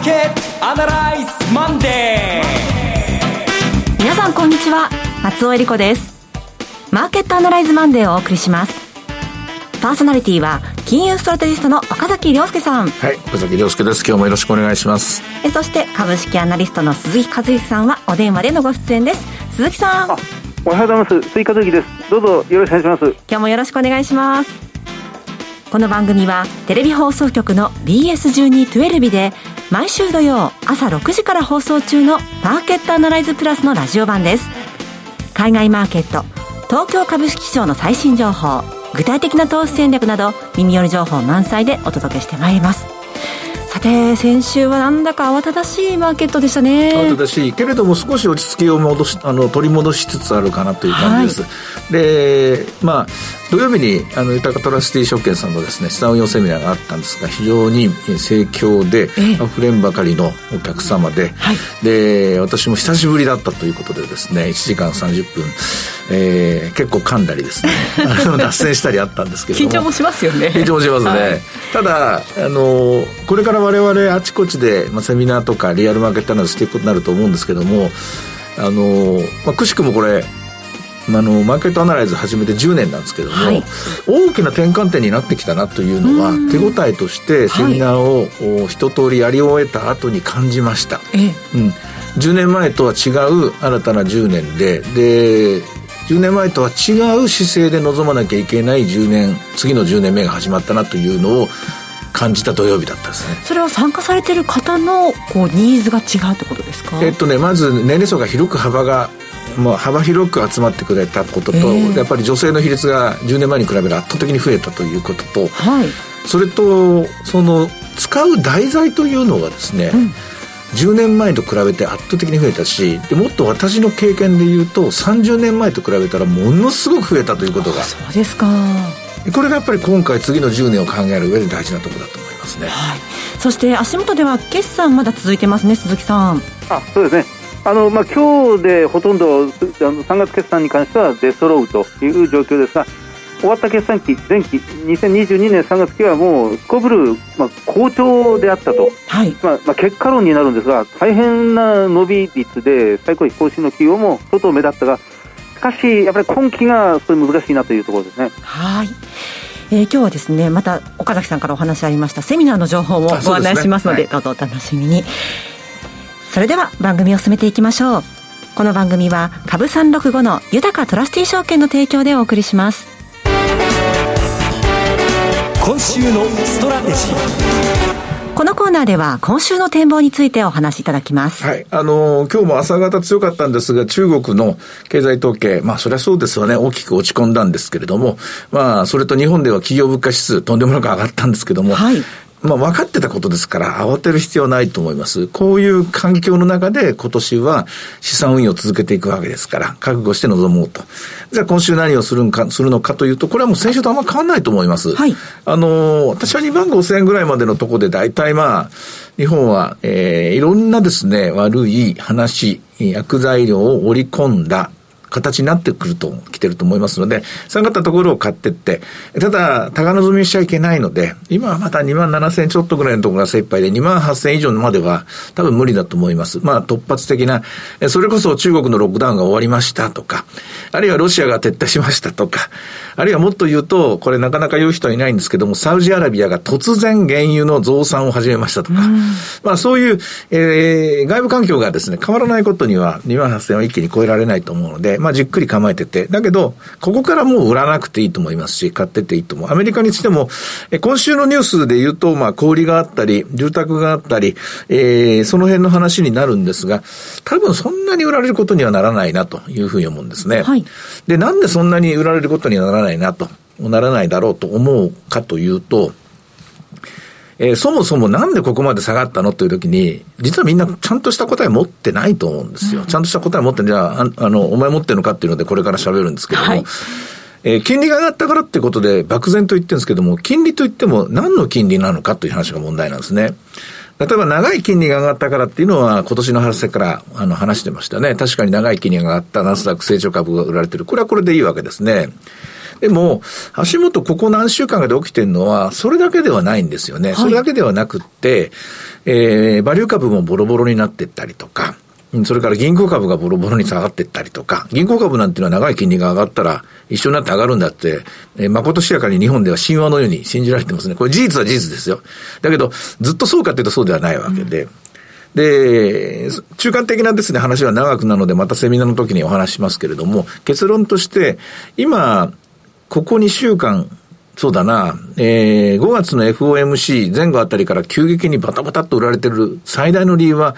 ーケットアナライズマンデー。皆さんこんにちは松尾英里子です。マーケットアナライズマンデーをお送りします。パーソナリティは金融ストラテジストの岡崎良介さん。はい岡崎良介です。今日もよろしくお願いします。えそして株式アナリストの鈴木一之さんはお電話でのご出演です。鈴木さん。おはようございます。鈴木一之です。どうぞよろしくお願いします。今日もよろしくお願いします。この番組はテレビ放送局の BS1212 で毎週土曜朝6時から放送中のマーケットアナライズプラスのラジオ版です。海外マーケット東京株式市場の最新情報具体的な投資戦略など耳寄り情報満載でお届けしてまいります。さて先週はなんだか慌ただしいマーケットでしたね。慌ただしいけれども少し落ち着きを戻しあの取り戻しつつあるかなという感じです、はい、でまあ土曜日にあの豊かトラスティ証券さんのですね資産運用セミナーがあったんですが非常に盛況であふれんばかりのお客様で、はい、で私も久しぶりだったということでですね1時間30分、えー、結構噛んだりですね 脱線したりあったんですけど緊張もしますよね。緊張もしますね、はい、ただあのこれから我々あちこちで、まあ、セミナーとかリアルマーケットアナリスしていくことになると思うんですけどもあの、まあ、くしくもこれあのマーケットアナライズ始めて10年なんですけども、はい、大きな転換点になってきたなというのは手応えとしてセミナーを一通りやり終えた後に感じました、はい、うん、10年前とは違う新たな10年でで10年前とは違う姿勢で臨まなきゃいけない10年次の10年目が始まったなというのを感じた土曜日だったですね。それは参加されてる方のこうニーズが違うってことですか？えっとねまず年齢層が広く幅がまあ、幅広く集まってくれたことと、えー、やっぱり女性の比率が10年前に比べる圧倒的に増えたということと、はい、それとその使う題材というのがですね、うん。10年前と比べて圧倒的に増えたしでもっと私の経験で言うと30年前と比べたらものすごく増えたということがそうですかこれがやっぱり今回次の10年を考える上で大事なところだと思いますね、はい、そして足元では決算まだ続いてますね鈴木さん。あそうですね。あのまあ今日でほとんどあの3月決算に関しては出揃うという状況ですが終わった決算期前期2022年3月期はもうすこぶる、まあ、好調であったと、はい。まあまあ、結果論になるんですが大変な伸び率で最高益更新の企業も相当目立ったがしかしやっぱり今期がそれ難しいなというところですね。はい。えー、今日はですねまた岡崎さんからお話ありましたセミナーの情報もご案内しますので、ねはい、どうぞお楽しみに。それでは番組を進めていきましょう。この番組は株365の豊トラスティ証券の提供でお送りします。今週のストラテジーこのコーナーでは今週の展望についてお話しいただきます。はい。あのー、今日も朝方強かったんですが、中国の経済統計、まあそりゃそうですよね、大きく落ち込んだんですけれども、まあそれと日本では企業物価指数、とんでもなく上がったんですけども、はい。まあ分かってたことですから慌てる必要はないと思います。こういう環境の中で今年は資産運用を続けていくわけですから、覚悟して臨もうと。じゃあ今週何をするんか、するのかというと、これはもう先週とあんま変わらないと思います。はい。あの、私は2万5千円ぐらいまでのところで大体まあ、日本は、えー、いろんなですね、悪い話、薬材料を織り込んだ形になってくると、来てると思いますので、下がったところを買ってって、ただ、高望みしちゃいけないので、今はまた2万7千ちょっとぐらいのところが精一杯で、2万8千以上までは多分無理だと思います。まあ、突発的な、それこそ中国のロックダウンが終わりましたとか、あるいはロシアが撤退しましたとか、あるいはもっと言うと、これなかなか言う人はいないんですけども、サウジアラビアが突然原油の増産を始めましたとか、まあそういう、えー、外部環境がですね、変わらないことには2万8000は一気に超えられないと思うので、まあじっくり構えてて、だけど、ここからもう売らなくていいと思いますし、買ってていいと思う。アメリカにしても、え今週のニュースで言うと、まあ小売があったり、住宅があったり、えー、その辺の話になるんですが、多分そんなに売られることにはならないなというふうに思うんですね。はい。で、なんでそんなに売られることにはならないなと、ならないだろうと思うかというと、えー、そもそもなんでここまで下がったのというときに、実はみんなちゃんとした答え持ってないと思うんですよ。うん、ちゃんとした答え持ってじゃあ、あの、お前持ってるのかっていうのでこれから喋るんですけども、はい、えー、金利が上がったからってことで漠然と言ってるんですけども、金利といっても何の金利なのかという話が問題なんですね。例えば長い金利が上がったからっていうのは今年の春先からあの話してましたね。確かに長い金利が上がったナスダック成長株が売られてる。これはこれでいいわけですね。でも、足元ここ何週間かで起きてるのは、それだけではないんですよね。はい、それだけではなくって、えー、バリュー株もボロボロになってったりとか、それから銀行株がボロボロに下がっていったりとか、銀行株なんていうのは長い金利が上がったら一緒になって上がるんだって、えー、誠しやかに日本では神話のように信じられてますね。これ事実は事実ですよ。だけど、ずっとそうかっていうとそうではないわけで。うん、で、中間的なですね、話は長くなので、またセミナーの時にお話しますけれども、結論として、今、ここ2週間、そうだな、えー、5月の FOMC 前後あたりから急激にバタバタっと売られてる最大の理由は、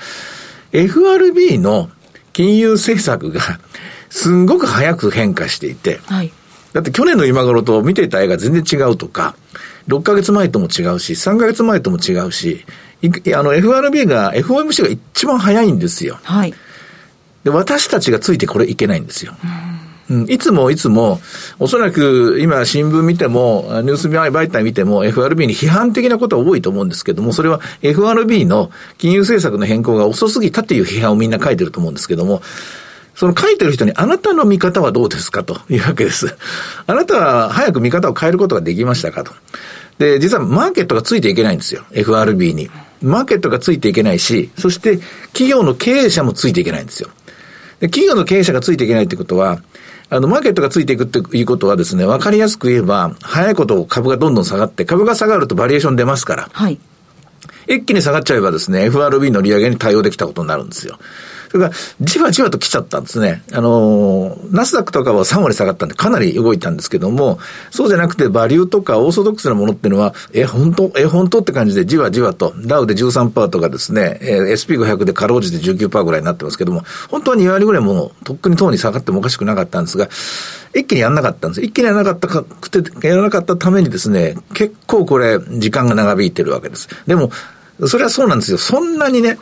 FRB の金融政策が すんごく早く変化していて、はい、だって去年の今頃と見ていた絵が全然違うとか、6ヶ月前とも違うし、3ヶ月前とも違うし、あの FRB が、FOMC が一番早いんですよ。はい。で、私たちがついてこれいけないんですよ。うん、うんいつもいつも、おそらく今新聞見ても、ニュース媒体見ても FRB に批判的なことは多いと思うんですけども、それは FRB の金融政策の変更が遅すぎたっていう批判をみんな書いてると思うんですけども、その書いてる人にあなたの見方はどうですかというわけです。あなたは早く見方を変えることができましたかと。で、実はマーケットがついていけないんですよ。FRB に。マーケットがついていけないし、そして企業の経営者もついていけないんですよ。で企業の経営者がついていけないってことは、あの、マーケットがついていくっていうことはですね、わかりやすく言えば、早いこと株がどんどん下がって、株が下がるとバリエーション出ますから。はい。一気に下がっちゃえばですね、FRB の利上げに対応できたことになるんですよ。それから、じわじわと来ちゃったんですね。あの、ナスダックとかは3割下がったんでかなり動いたんですけども、そうじゃなくてバリューとかオーソドックスなものっていうのは、え、本当？え、本当って感じでじわじわと、ダウで13%とかですね、え、SP500 でかろうじて19%ぐらいになってますけども、本当は2割ぐらいもう、とっくに等に下がってもおかしくなかったんですが、一気にやんなかったんです。一気にやらなかったくて、やらなかったためにですね、結構これ、時間が長引いてるわけです。でも、それはそうなんですよ。そんなにね、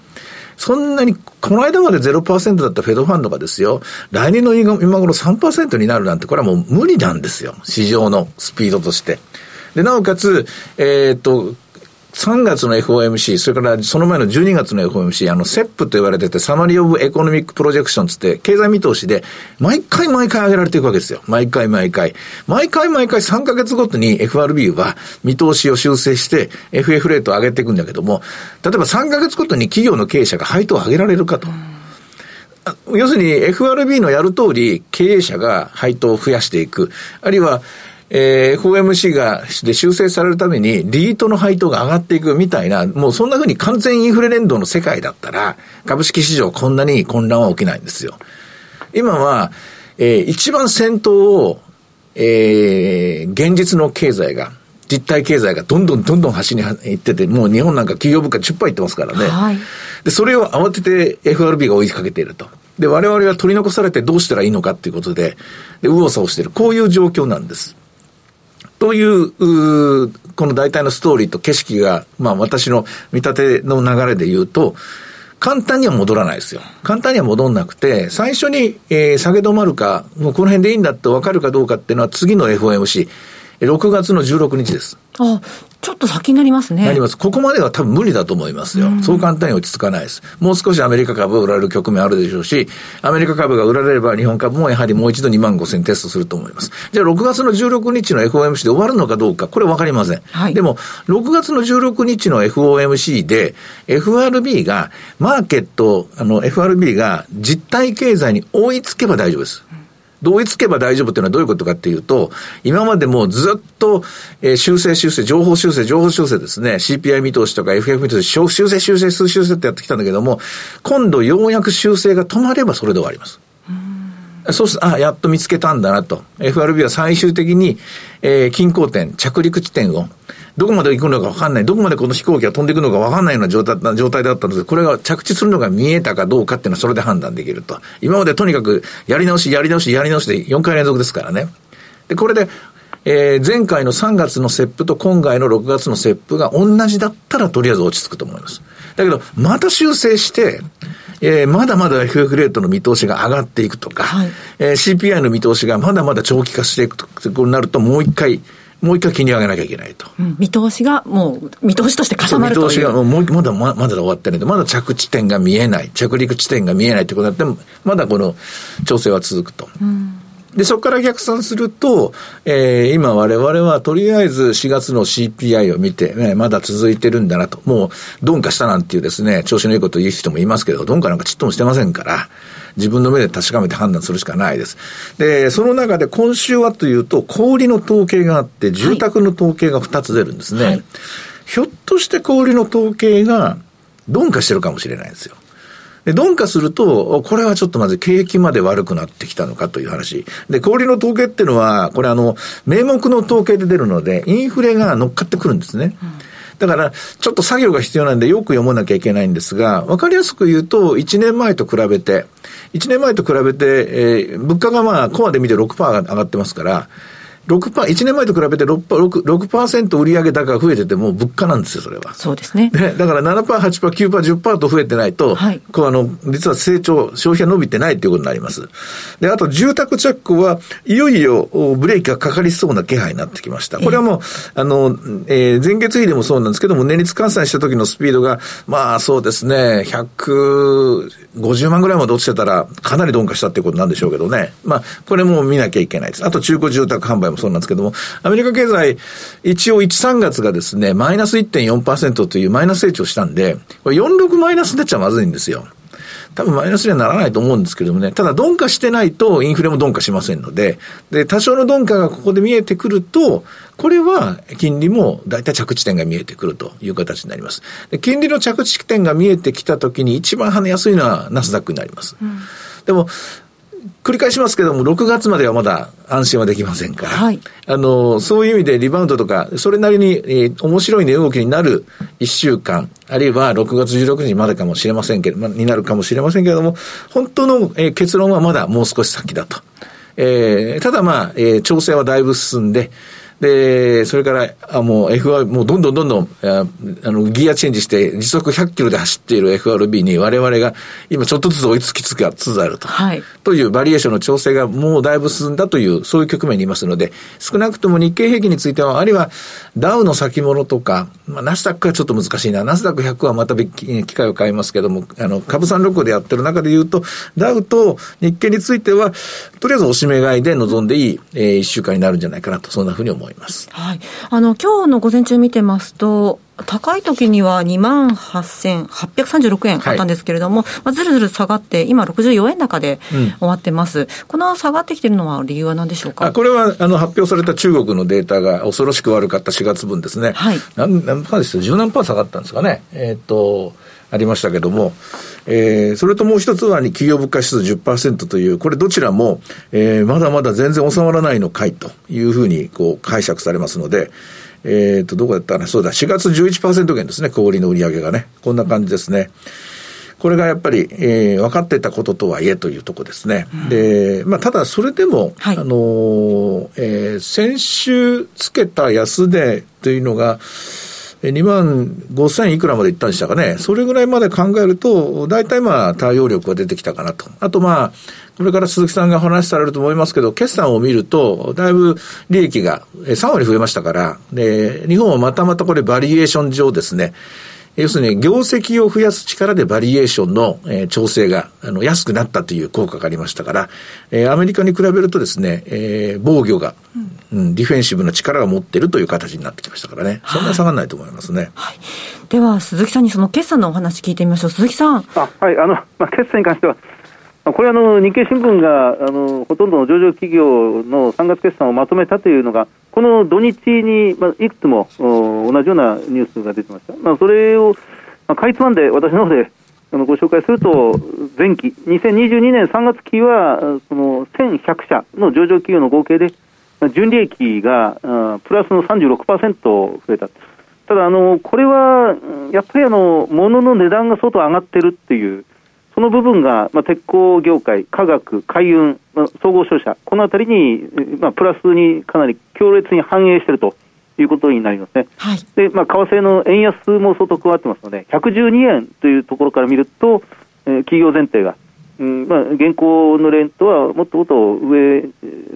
そんなに、この間まで0%だったフェドファンドがですよ、来年の今頃3%になるなんて、これはもう無理なんですよ。市場のスピードとして。で、なおかつ、えー、っと、3月の FOMC、それからその前の12月の FOMC、あの、セップと言われてて、サマリーオブエコノミックプロジェクションつって、経済見通しで、毎回毎回上げられていくわけですよ。毎回毎回。毎回毎回3ヶ月ごとに FRB は見通しを修正して、FF レートを上げていくんだけども、例えば3ヶ月ごとに企業の経営者が配当を上げられるかと。要するに FRB のやる通り経営者が配当を増やしていく。あるいはえー、FOMC が、で修正されるために、リートの配当が上がっていくみたいな、もうそんな風に完全インフレ連動の世界だったら、株式市場こんなに混乱は起きないんですよ。今は、えー、一番先頭を、えー、現実の経済が、実体経済がどんどんどんどん端に行ってて、もう日本なんか企業物価10%いってますからね。はい、で、それを慌てて FRB が追いかけていると。で、我々は取り残されてどうしたらいいのかっていうことで、で、右往左往している。こういう状況なんです。という、うこの大体のストーリーと景色が、まあ私の見立ての流れで言うと、簡単には戻らないですよ。簡単には戻んなくて、最初に、えー、下げ止まるか、もうこの辺でいいんだって分かるかどうかっていうのは次の FOMC、6月の16日です。あ、ちょっと先になりますね。なります。ここまでは多分無理だと思いますよ。うそう簡単に落ち着かないです。もう少しアメリカ株を売られる局面あるでしょうし、アメリカ株が売られれば日本株もやはりもう一度2万5千テストすると思います。じゃあ6月の16日の FOMC で終わるのかどうか、これわかりません。はい、でも、6月の16日の FOMC で、FRB が、マーケット、あの、FRB が実体経済に追いつけば大丈夫です。同一けば大丈夫っていうのはどういうことかっていうと、今までもずっと、えー、修正修正、情報修正、情報修正ですね、CPI 見通しとか FF 見通し、修正修正、数修正ってやってきたんだけども、今度ようやく修正が止まればそれで終わります。そうすあ、やっと見つけたんだなと。FRB は最終的に、えー、均衡点、着陸地点を、どこまで行くのか分かんない、どこまでこの飛行機が飛んでいくのか分かんないような状態状態だったんですこれが着地するのが見えたかどうかっていうのはそれで判断できると。今までとにかくやり直し、やり直し、やり直しで4回連続ですからね。で、これで、えー、前回の3月のセップと今回の6月のセップが同じだったらとりあえず落ち着くと思います。だけど、また修正して、えー、まだまだ FF レートの見通しが上がっていくとか、はい、えー、CPI の見通しがまだまだ長期化していくとなると、もう一回、もう一回気に上げなきゃいけないと。うん、見通しがもう、見通しとして重なると見通しがもう、まだ、まだ終わってないまだ着地点が見えない、着陸地点が見えないってことになって、まだこの調整は続くと。うんで、そこから逆算すると、えー、今我々はとりあえず4月の CPI を見て、ね、まだ続いてるんだなと。もう、鈍化したなんていうですね、調子のいいことを言う人もいますけど、鈍化なんかちっともしてませんから、自分の目で確かめて判断するしかないです。で、その中で今週はというと、小売の統計があって、住宅の統計が2つ出るんですね。はい、ひょっとして小売の統計が鈍化してるかもしれないんですよ。で、鈍化すると、これはちょっとまず景気まで悪くなってきたのかという話。で、小売の統計っていうのは、これあの、名目の統計で出るので、インフレが乗っかってくるんですね。うんだから、ちょっと作業が必要なんでよく読まなきゃいけないんですが、わかりやすく言うと、1年前と比べて、1年前と比べて、えー、物価がまあ、コアで見て6%上がってますから、6%、1年前と比べて 6%, 6%, 6売上高が増えてても物価なんですよ、それは。そうですね。でだから7%、8%、9%、10%と増えてないと、はい、こうあの、実は成長、消費が伸びてないということになります。で、あと住宅着工はいよいよブレーキがかかりそうな気配になってきました。これはもう、あの、えー、前月比でもそうなんですけども、年率換算した時のスピードが、まあそうですね、150万ぐらいまで落ちてたら、かなり鈍化したっていうことなんでしょうけどね。まあ、これも見なきゃいけないです。あと中古住宅販売もそうなんですけども、アメリカ経済、一応1、3月がですね、マイナス1.4%というマイナス成長したんで、これ46マイナスになっちゃまずいんですよ。多分マイナスにはならないと思うんですけれどもね、ただ鈍化してないとインフレも鈍化しませんので、で、多少の鈍化がここで見えてくると、これは金利も大体着地点が見えてくるという形になります。で金利の着地点が見えてきたときに一番跳ねやすいのはナスダックになります。うん、でも、繰り返しますけども、6月まではまだ安心はできませんから、はい、あの、そういう意味でリバウンドとか、それなりに、えー、面白い値動きになる1週間、あるいは6月16日までかもしれませんけど、まになるかもしれませんけれども、本当の、えー、結論はまだもう少し先だと。えー、ただまあ、えー、調整はだいぶ進んで、で、それから、あもう F はもうどんどんどんどん、あの、ギアチェンジして時速100キロで走っている FRB に我々が今ちょっとずつ追いつきつつあると。はい。というバリエーションの調整がもうだいぶ進んだという、そういう局面にいますので、少なくとも日経平均については、あるいはダウの先物とか、まあ、ナスダックはちょっと難しいな。ナスダック100はまた別機会を変えますけども、あの、株三六でやってる中で言うと、ダウと日経については、とりあえずおしめ買いで臨んでいい、えー、一週間になるんじゃないかなと、そんなふうに思います。はい。あの、今日の午前中見てますと、高い時には2万8836円あったんですけれども、はい、まあ、ずるずる下がって、今64円高で終わってます、うん、この下がってきてるのは理由は何でしょうか？これはあの発表された中国のデータが恐ろしく悪かった4月分ですね。はい。何、何パーですよ、十何パー下がったんですかね。えー、っと、ありましたけども、えー、それともう一つは企業物価指数10%という、これどちらも、えー、まだまだ全然収まらないのかいというふうにこう解釈されますので、えっ、ー、と、どこだったかなそうだ、4月11%減ですね、小売の売り上げがね。こんな感じですね。これがやっぱり、えー、分かってたこととはいえというところですね。うん、で、まあ、ただそれでも、はい、あの、えー、先週つけた安値というのが、2万5千いくらまでいったんでしたかね。それぐらいまで考えると、大体まあ対応力が出てきたかなと。あとまあ、これから鈴木さんが話されると思いますけど、決算を見ると、だいぶ利益が3割増えましたから、で、日本はまたまたこれバリエーション上ですね、要するに業績を増やす力でバリエーションの、えー、調整があの安くなったという効果がありましたから、えー、アメリカに比べるとですね、えー、防御が、うん、ディフェンシブな力を持っているという形になってきましたからね、そんな下がらないと思いますね。はい、では、鈴木さんにその決算のお話聞いてみましょう。鈴木さん。あはい、あの、まあ、決算に関しては、これあの、日経新聞があのほとんどの上場企業の3月決算をまとめたというのが、この土日に、まあ、いくつも同じようなニュースが出てました。まあ、それを、まあ、かいつまんで私の方であのご紹介すると、前期、2022年3月期は、その1100社の上場企業の合計で、純利益がプラスの36%増えた。ただ、あのこれはやっぱりあの物の値段が相当上がってるっていう、その部分が、まあ、鉄鋼業界、化学、海運、まあ、総合商社、このあたりに、まあ、プラスにかなり強烈に反映しているということになりますね。はい、で、まあ、為替の円安も相当加わってますので、112円というところから見ると、えー、企業前提が、うんまあ、現行のレーンとはもっともっと上、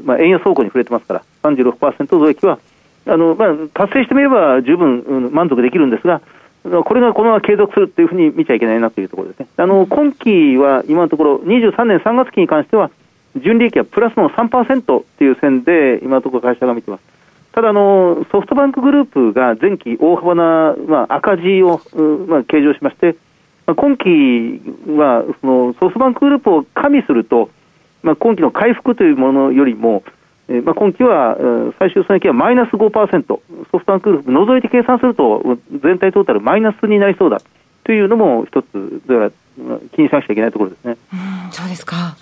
まあ、円安方向に触れてますから、36%増益は、あのまあ、達成してみれば十分、うん、満足できるんですが、これがこのまま継続するというふうに見ちゃいけないなというところですね。あの、今期は今のところ23年3月期に関しては、純利益はプラスの3%っていう線で、今のところ会社が見てます。ただあの、ソフトバンクグループが前期大幅な、まあ、赤字を、まあ、計上しまして、まあ、今期はそのソフトバンクグループを加味すると、まあ、今期の回復というものよりも、えー、まあ、今期は、最終損益はマイナス5%、ソフトバンクグループ除いて計算すると、全体トータルマイナスになりそうだというのも一つ、気にしなくちゃいけないところですね。うんそうですか。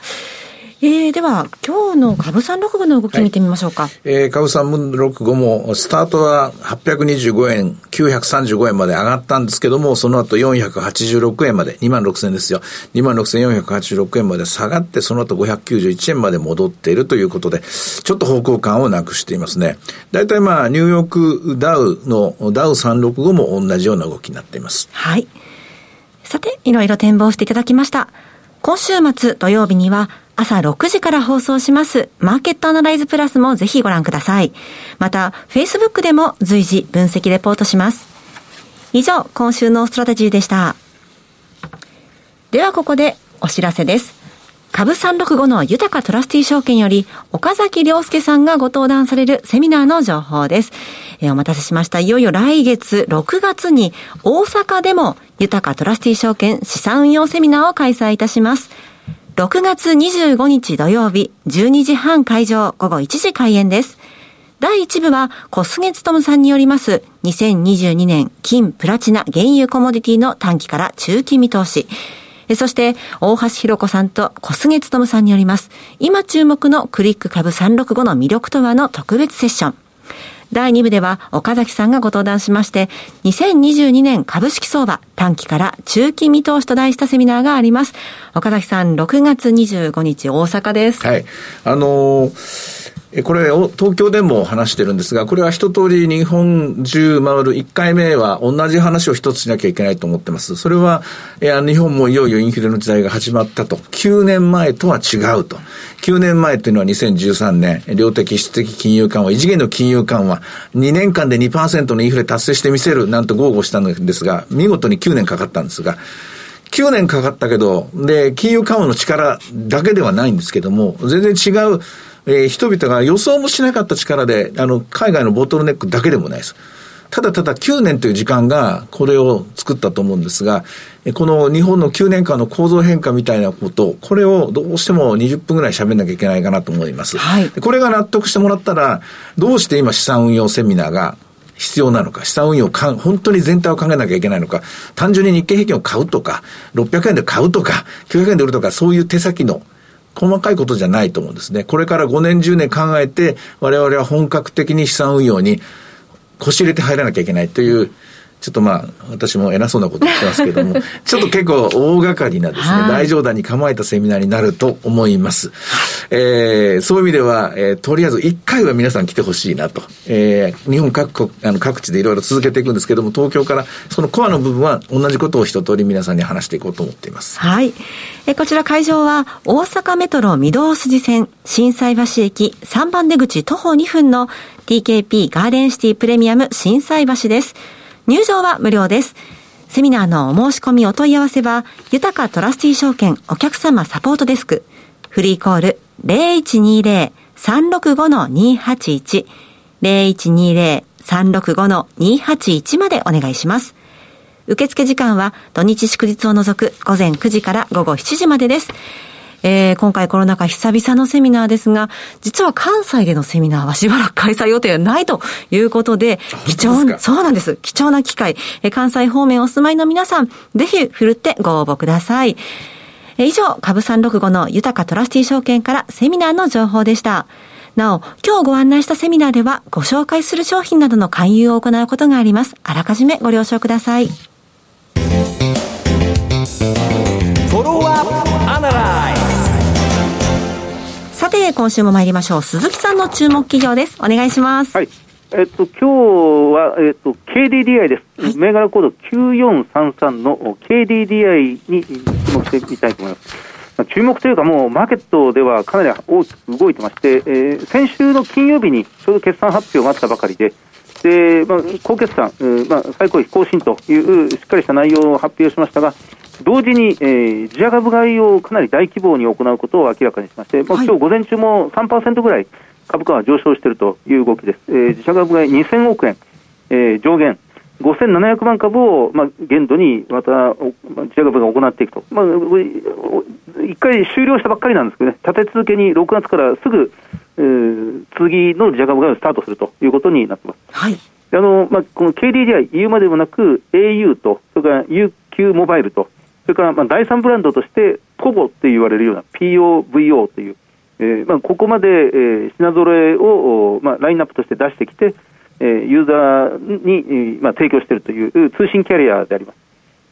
えー、では、今日の株三六五の動き見てみましょうか。はい、えー、株三六五も、スタートは825円、935円まで上がったんですけども、その後486円まで、2万6000円ですよ。2万6486円まで下がって、その後591円まで戻っているということで、ちょっと方向感をなくしていますね。大体まあ、ニューヨークダウの、ダウ365も同じような動きになっています。はい。さて、いろいろ展望していただきました。今週末土曜日には朝6時から放送しますマーケットアナライズプラスもぜひご覧ください。また、Facebook でも随時分析レポートします。以上、今週のストラテジーでした。ではここでお知らせです。株365の豊トラスティ証券より岡崎良介さんがご登壇されるセミナーの情報です。えー、お待たせしました。いよいよ来月6月に大阪でも豊トラスティ証券資産運用セミナーを開催いたします。6月25日土曜日12時半開場午後1時開演です。第1部は小菅勤さんによります2022年金プラチナ原油コモディティの短期から中期見通し。そして、大橋弘子さんと小菅勤さんによります。今注目のクリック株365の魅力とはの特別セッション。第2部では岡崎さんがご登壇しまして、2022年株式相場短期から中期見通しと題したセミナーがあります。岡崎さん、6月25日大阪です。はい。あのーこれを東京でも話してるんですが、これは一通り日本中回る1回目は同じ話を一つしなきゃいけないと思ってます。それは、いや、日本もいよいよインフレの時代が始まったと。9年前とは違うと。9年前っていうのは2013年、量的質的金融緩和、異次元の金融緩和、2年間で2%のインフレ達成してみせるなんと豪語したんですが、見事に9年かかったんですが、9年かかったけど、で、金融緩和の力だけではないんですけども、全然違うえー、人々が予想もしなかった力で、あの、海外のボトルネックだけでもないです。ただただ9年という時間がこれを作ったと思うんですが、この日本の9年間の構造変化みたいなこと、これをどうしても20分ぐらい喋んなきゃいけないかなと思います。はい、これが納得してもらったら、どうして今資産運用セミナーが必要なのか、資産運用か、本当に全体を考えなきゃいけないのか、単純に日経平均を買うとか、600円で買うとか、900円で売るとか、そういう手先の細かいことじゃないと思うんですね。これから5年10年考えて、我々は本格的に資産運用に腰入れて入らなきゃいけないという、ちょっとまあ、私も偉そうなこと言ってますけども、ちょっと結構大掛かりなですね、はい、大冗談に構えたセミナーになると思います。えー、そういう意味では、えー、とりあえず一回は皆さん来てほしいなと。えー、日本各国、あの各地でいろいろ続けていくんですけども、東京からそのコアの部分は同じことを一通り皆さんに話していこうと思っています。はい。えこちら会場は、大阪メトロ御堂筋線、心斎橋駅3番出口徒歩2分の TKP ガーデンシティプレミアム心斎橋です。入場は無料です。セミナーのお申し込みお問い合わせは、豊かトラスティ証券お客様サポートデスク、フリーコール0120-365-281、0120-365-281までお願いします。受付時間は土日祝日を除く午前9時から午後7時までです。えー、今回コロナ禍久々のセミナーですが、実は関西でのセミナーはしばらく開催予定はないということで、貴重な、そうなんです。貴重な機会。えー、関西方面お住まいの皆さん、ぜひ振るってご応募ください。えー、以上、株365の豊かトラスティ証券からセミナーの情報でした。なお、今日ご案内したセミナーでは、ご紹介する商品などの勧誘を行うことがあります。あらかじめご了承ください。さて、今週も参りましょう。鈴木さんの注目企業です。お願いします。はい。えっと、今日は、えっと、KDDI です。はい、銘柄コード9433の KDDI に注目してみたいと思います。注目というか、もうマーケットではかなり大きく動いてまして、えー、先週の金曜日にちょうど決算発表があったばかりで、で、まあ、高決算、えー、まあ、最高費更新というしっかりした内容を発表しましたが、同時に、えー、自社株買いをかなり大規模に行うことを明らかにしまして、まあ、今日午前中も3%ぐらい株価は上昇しているという動きです。えー、自社株買い2000億円、えー、上限、5700万株を、まあ、限度にまた、まあ、自社株が行っていくと、まあ、一回終了したばっかりなんですけどね、立て続けに6月からすぐ、えー、次の自社株買いをスタートするということになってます。はい。あのまあ、この KDDI、言うまでもなく au と、それから UQ モバイルと、それからまあ第3ブランドとして、ポボって言われるような POVO という、えーまあ、ここまで、えー、品揃えを、まあ、ラインナップとして出してきて、えー、ユーザーに、まあ、提供しているという通信キャリアであります。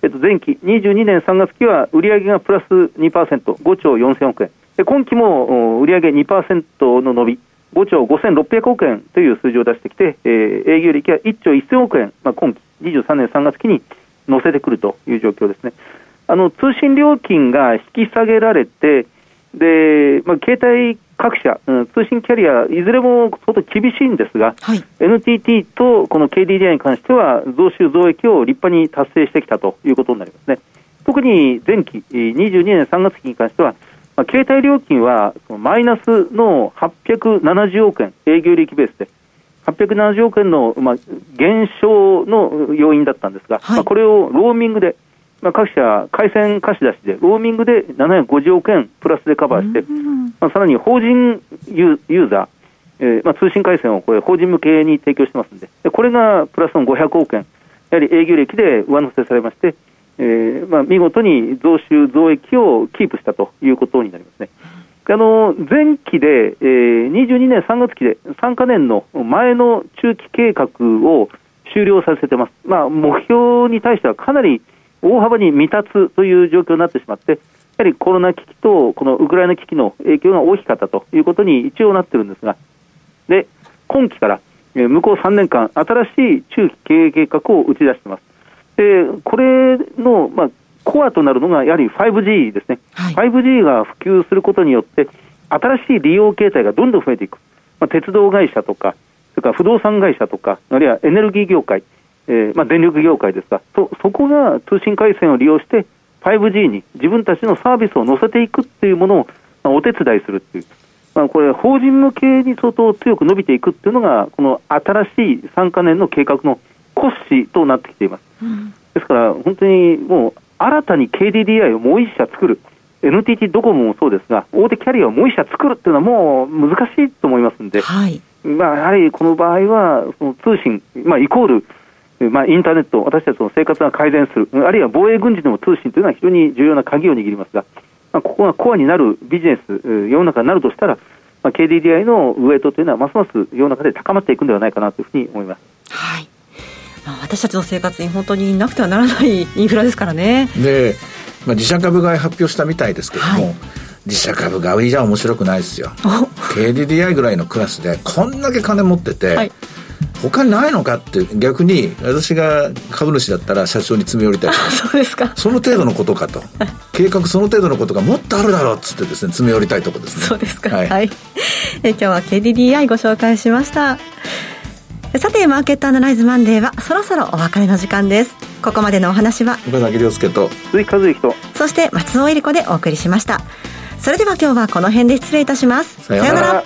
えっと、前期22年3月期は売上がプラス2%、5兆4000億円。で今期も売上2%の伸び、5兆5600億円という数字を出してきて、えー、営業利益は1兆1000億円、まあ、今期23年3月期に乗せてくるという状況ですね。あの通信料金が引き下げられて、でまあ、携帯各社、うん、通信キャリア、いずれも相当厳しいんですが、はい、NTT とこの KDDI に関しては、増収増益を立派に達成してきたということになりますね。特に前期、22年3月期に関しては、まあ、携帯料金はマイナスの870億円、営業利益ベースで、870億円の、まあ、減少の要因だったんですが、はい、まあ、これをローミングで、まあ、各社、回線貸し出しで、ローミングで750億円プラスでカバーして、まあ、さらに法人ユーザー、えーまあ、通信回線をこれ法人向けに提供してますんでで、これがプラスの500億円、やはり営業利益で上乗せされまして、えーまあ、見事に増収増益をキープしたということになりますね。あの前期で、えー、22年3月期で3か年の前の中期計画を終了させてます、まあ、目標に対してはかなり大幅に未達という状況になってしまって、やはりコロナ危機とこのウクライナ危機の影響が大きかったということに一応なってるんですが、で今期から向こう3年間、新しい中期経営計画を打ち出しています。でこれの、まあ、コアとなるのがやはり 5G ですね、はい、5G が普及することによって、新しい利用形態がどんどん増えていく、まあ、鉄道会社とか、それから不動産会社とか、あるいはエネルギー業界、えーまあ、電力業界ですがそ、そこが通信回線を利用して、5G に自分たちのサービスを載せていくっていうものを、まあ、お手伝いするっていう、まあ、これ、法人向けに相当強く伸びていくっていうのが、この新しい3か年の計画の骨子となってきています。うん、ですから、本当にもう、新たに KDDI をもう1社作る、NTT ドコモもそうですが、大手キャリアをもう1社作るっていうのはもう難しいと思いますんで、はい、まあ、やはりこの場合は、その通信、まあ、イコール、まあ、インターネット、私たちの生活が改善する、あるいは防衛軍事でも通信というのは非常に重要な鍵を握りますが、まあ、ここがコアになるビジネス、世の中になるとしたら、まあ、KDDI のウエイトというのはますます世の中で高まっていくんではないかなというふうに思います。はい。まあ、私たちの生活に本当になくてはならない インフラですからね。で、まあ、自社株買い発表したみたいですけども、はい。自社株買いじゃ面白くないですよ。KDDI ぐらいのクラスでこんだけ金持ってて、はい、他にないのかって逆に私が株主だったら社長に詰め寄りたいそうですか。その程度のことかと。計画その程度のことがもっとあるだろうっつってですね詰め寄りたいとこですね。そうですか。はい、はい、え今日は KDDI ご紹介しました。さてマーケットアナライズマンデーはそろそろお別れの時間です。ここまでのお話は岡崎亮介と鈴木和之とそして松尾恵理子でお送りしました。それでは今日はこの辺で失礼いたします。さようなら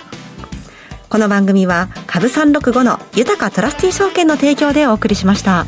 この番組は株365の豊かトラスティ証券の提供でお送りしました。